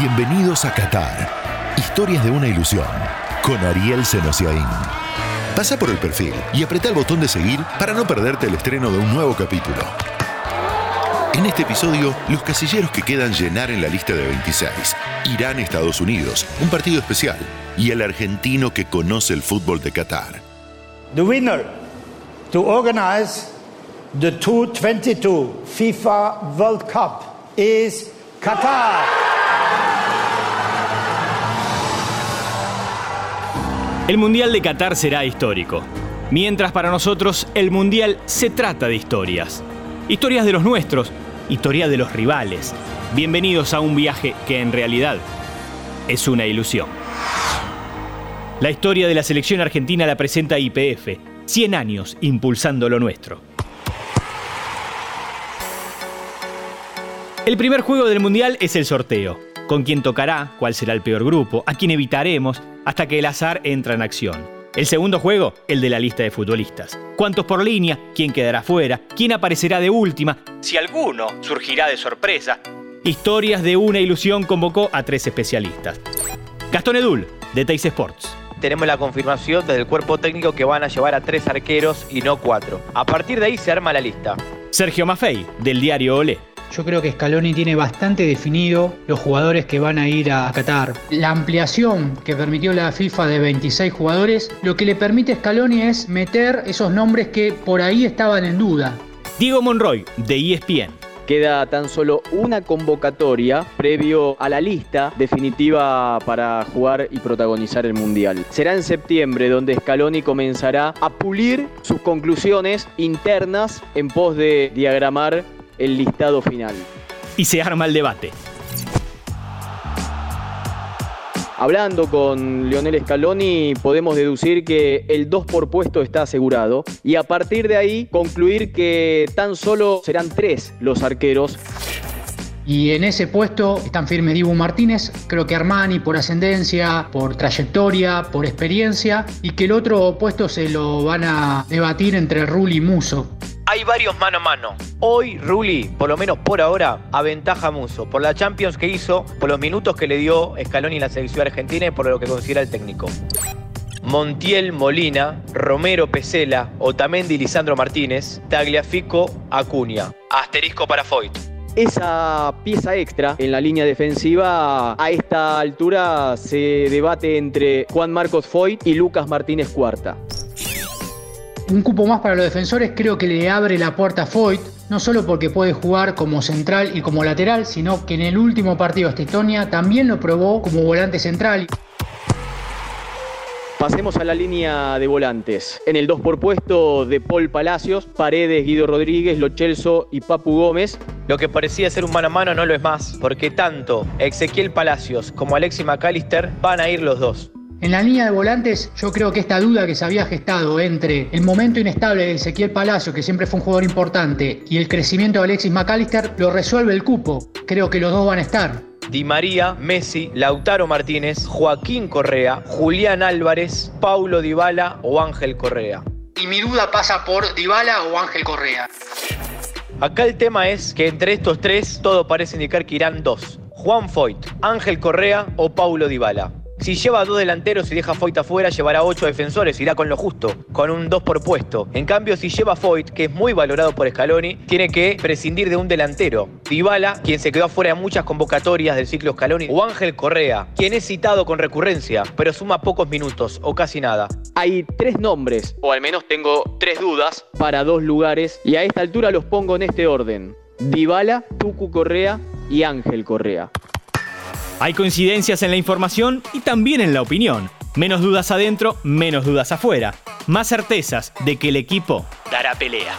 Bienvenidos a Qatar. Historias de una ilusión. Con Ariel Senosiaín. Pasa por el perfil y apreta el botón de seguir para no perderte el estreno de un nuevo capítulo. En este episodio, los casilleros que quedan llenar en la lista de 26. Irán-Estados Unidos, un partido especial. Y el argentino que conoce el fútbol de Qatar. The winner to organize the 2022 FIFA World Cup is Qatar. El Mundial de Qatar será histórico. Mientras para nosotros el Mundial se trata de historias. Historias de los nuestros, historia de los rivales. Bienvenidos a un viaje que en realidad es una ilusión. La historia de la selección argentina la presenta IPF, 100 años impulsando lo nuestro. El primer juego del Mundial es el sorteo. Con quién tocará, cuál será el peor grupo, a quién evitaremos, hasta que el azar entra en acción. El segundo juego, el de la lista de futbolistas. ¿Cuántos por línea? ¿Quién quedará fuera? ¿Quién aparecerá de última? Si alguno surgirá de sorpresa. Historias de una ilusión convocó a tres especialistas. Gastón Edul, de Teis Sports. Tenemos la confirmación desde el cuerpo técnico que van a llevar a tres arqueros y no cuatro. A partir de ahí se arma la lista. Sergio Maffei, del diario Olé. Yo creo que Scaloni tiene bastante definido los jugadores que van a ir a Qatar. La ampliación que permitió la FIFA de 26 jugadores, lo que le permite a Scaloni es meter esos nombres que por ahí estaban en duda. Diego Monroy, de ESPN. Queda tan solo una convocatoria previo a la lista definitiva para jugar y protagonizar el Mundial. Será en septiembre donde Scaloni comenzará a pulir sus conclusiones internas en pos de diagramar el listado final. Y se arma el debate. Hablando con Lionel Scaloni podemos deducir que el 2 por puesto está asegurado y a partir de ahí concluir que tan solo serán tres los arqueros. Y en ese puesto están firmes Dibu Martínez, creo que Armani por ascendencia, por trayectoria, por experiencia, y que el otro puesto se lo van a debatir entre Rulli y Muso hay varios mano a mano. Hoy Rulli, por lo menos por ahora, aventaja a Muso por la Champions que hizo, por los minutos que le dio Scaloni en la selección argentina y por lo que considera el técnico. Montiel Molina, Romero Pesela, Otamendi Lisandro Martínez, Tagliafico Acuña. Asterisco para Foyt. Esa pieza extra en la línea defensiva a esta altura se debate entre Juan Marcos Foyt y Lucas Martínez Cuarta un cupo más para los defensores creo que le abre la puerta a Foyt, no solo porque puede jugar como central y como lateral, sino que en el último partido de Estonia también lo probó como volante central. Pasemos a la línea de volantes. En el 2 por puesto de Paul Palacios, Paredes, Guido Rodríguez, Lochelso y Papu Gómez. Lo que parecía ser un mano a mano no lo es más, porque tanto Ezequiel Palacios como Alexis McAllister van a ir los dos. En la línea de volantes, yo creo que esta duda que se había gestado entre el momento inestable de Ezequiel Palacio, que siempre fue un jugador importante, y el crecimiento de Alexis McAllister, lo resuelve el cupo. Creo que los dos van a estar. Di María, Messi, Lautaro Martínez, Joaquín Correa, Julián Álvarez, Paulo Dybala o Ángel Correa. Y mi duda pasa por Dybala o Ángel Correa. Acá el tema es que entre estos tres todo parece indicar que irán dos. Juan Foyt, Ángel Correa o Paulo Dybala. Si lleva dos delanteros y deja Foyt afuera, llevará ocho defensores, irá con lo justo, con un dos por puesto. En cambio, si lleva Foyt, que es muy valorado por Scaloni, tiene que prescindir de un delantero. Dybala, quien se quedó afuera de muchas convocatorias del ciclo Scaloni, o Ángel Correa, quien es citado con recurrencia, pero suma pocos minutos o casi nada. Hay tres nombres, o al menos tengo tres dudas, para dos lugares, y a esta altura los pongo en este orden. Dybala, Tucu Correa y Ángel Correa. Hay coincidencias en la información y también en la opinión. Menos dudas adentro, menos dudas afuera. Más certezas de que el equipo dará pelea.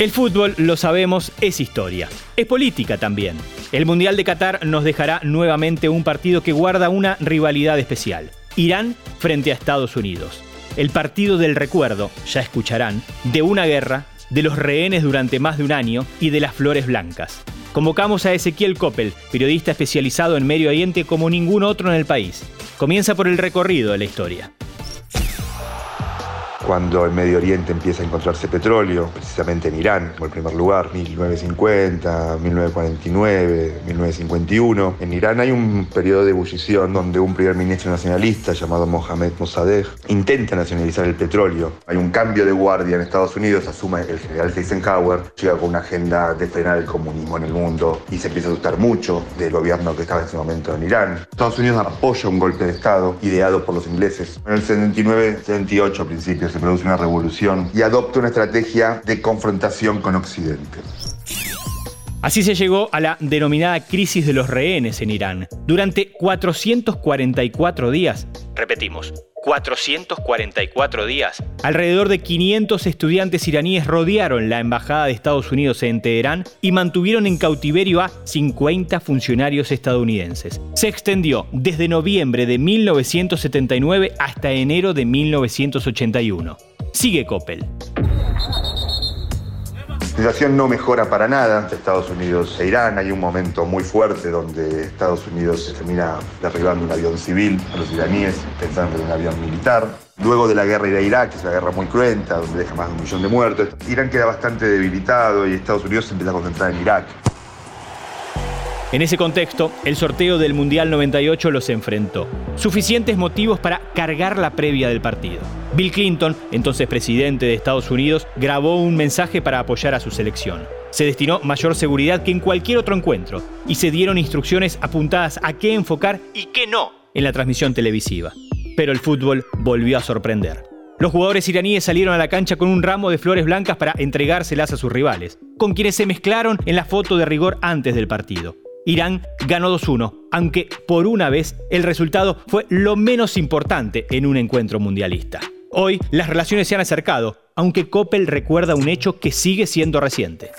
El fútbol, lo sabemos, es historia. Es política también. El Mundial de Qatar nos dejará nuevamente un partido que guarda una rivalidad especial. Irán frente a Estados Unidos. El partido del recuerdo, ya escucharán, de una guerra, de los rehenes durante más de un año y de las flores blancas. Convocamos a Ezequiel Coppel, periodista especializado en Medio Oriente como ningún otro en el país. Comienza por el recorrido de la historia. Cuando en Medio Oriente empieza a encontrarse petróleo, precisamente en Irán, como el primer lugar, 1950, 1949, 1951. En Irán hay un periodo de ebullición donde un primer ministro nacionalista llamado Mohamed Mossadegh intenta nacionalizar el petróleo. Hay un cambio de guardia en Estados Unidos, asume el general Eisenhower, llega con una agenda de frenar el comunismo en el mundo y se empieza a asustar mucho del gobierno que estaba en ese momento en Irán. Estados Unidos apoya un golpe de Estado ideado por los ingleses. En el 79-78 a principios se produce una revolución y adopta una estrategia de confrontación con Occidente. Así se llegó a la denominada crisis de los rehenes en Irán. Durante 444 días, repetimos, 444 días, alrededor de 500 estudiantes iraníes rodearon la embajada de Estados Unidos en Teherán y mantuvieron en cautiverio a 50 funcionarios estadounidenses. Se extendió desde noviembre de 1979 hasta enero de 1981. Sigue Coppel. Situación no mejora para nada Estados Unidos e Irán. Hay un momento muy fuerte donde Estados Unidos termina derribando un avión civil a los iraníes, pensando en un avión militar. Luego de la guerra de Irak, que es una guerra muy cruenta, donde deja más de un millón de muertos, Irán queda bastante debilitado y Estados Unidos se empieza a concentrar en Irak. En ese contexto, el sorteo del Mundial 98 los enfrentó. Suficientes motivos para cargar la previa del partido. Bill Clinton, entonces presidente de Estados Unidos, grabó un mensaje para apoyar a su selección. Se destinó mayor seguridad que en cualquier otro encuentro y se dieron instrucciones apuntadas a qué enfocar y qué no en la transmisión televisiva. Pero el fútbol volvió a sorprender. Los jugadores iraníes salieron a la cancha con un ramo de flores blancas para entregárselas a sus rivales, con quienes se mezclaron en la foto de rigor antes del partido. Irán ganó 2-1, aunque por una vez el resultado fue lo menos importante en un encuentro mundialista. Hoy las relaciones se han acercado, aunque Coppel recuerda un hecho que sigue siendo reciente.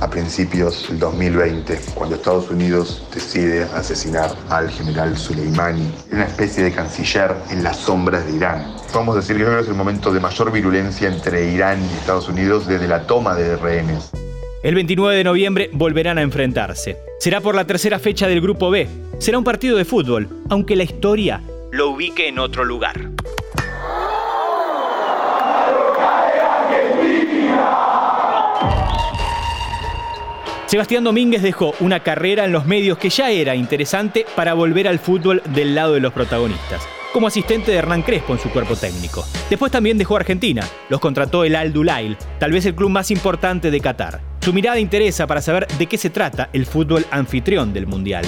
A principios del 2020, cuando Estados Unidos decide asesinar al general Soleimani, una especie de canciller en las sombras de Irán. Podemos decir que es el momento de mayor virulencia entre Irán y Estados Unidos desde la toma de rehenes. El 29 de noviembre volverán a enfrentarse. Será por la tercera fecha del Grupo B. Será un partido de fútbol, aunque la historia lo ubique en otro lugar. Sebastián Domínguez dejó una carrera en los medios que ya era interesante para volver al fútbol del lado de los protagonistas, como asistente de Hernán Crespo en su cuerpo técnico. Después también dejó Argentina, los contrató el Al Dulail, tal vez el club más importante de Qatar. Su mirada interesa para saber de qué se trata el fútbol anfitrión del Mundial.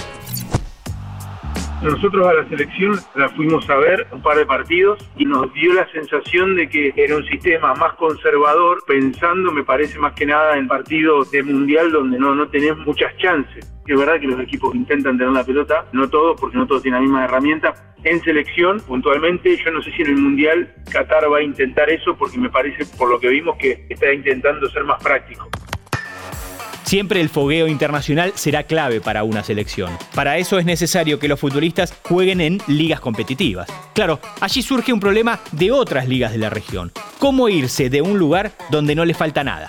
Nosotros a la selección la fuimos a ver un par de partidos y nos dio la sensación de que era un sistema más conservador, pensando, me parece más que nada, en partidos de mundial donde no, no tenés muchas chances. Es verdad que los equipos intentan tener la pelota, no todos, porque no todos tienen la misma herramienta. En selección, puntualmente, yo no sé si en el Mundial Qatar va a intentar eso, porque me parece, por lo que vimos, que está intentando ser más práctico. Siempre el fogueo internacional será clave para una selección. Para eso es necesario que los futbolistas jueguen en ligas competitivas. Claro, allí surge un problema de otras ligas de la región. ¿Cómo irse de un lugar donde no le falta nada?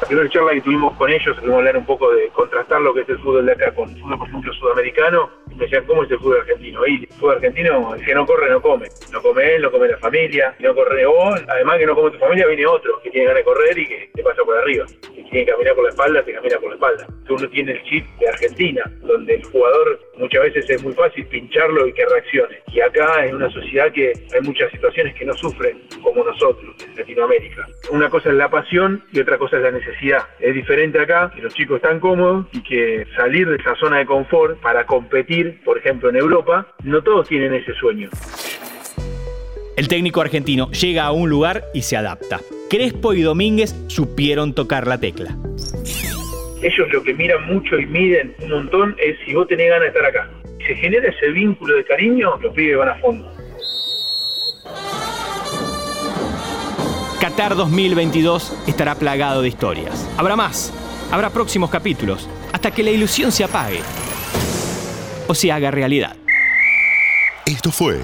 La primera charla que tuvimos con ellos, hablar un poco de contrastar lo que es el fútbol de acá con el fútbol, por ejemplo, sudamericano me decían, ¿cómo es el fútbol argentino? Y el fútbol argentino, el que no corre, no come. No come él, no come la familia, no corre vos. Además que no come tu familia, viene otro que tiene ganas de correr y que te pasa por arriba. Si tiene que caminar por la espalda, te camina por la espalda. Uno tiene el chip de Argentina, donde el jugador muchas veces es muy fácil pincharlo y que reaccione. Y acá en una sociedad que hay muchas situaciones que no sufren como nosotros, en Latinoamérica. Una cosa es la pasión y otra cosa es la necesidad. Es diferente acá, que los chicos están cómodos y que salir de esa zona de confort para competir por ejemplo, en Europa, no todos tienen ese sueño. El técnico argentino llega a un lugar y se adapta. Crespo y Domínguez supieron tocar la tecla. Ellos lo que miran mucho y miden un montón es si vos tenés ganas de estar acá. Si se genera ese vínculo de cariño, los pibes van a fondo. Qatar 2022 estará plagado de historias. Habrá más, habrá próximos capítulos, hasta que la ilusión se apague o se haga realidad. Esto fue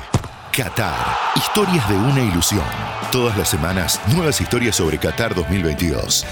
Qatar, historias de una ilusión. Todas las semanas, nuevas historias sobre Qatar 2022.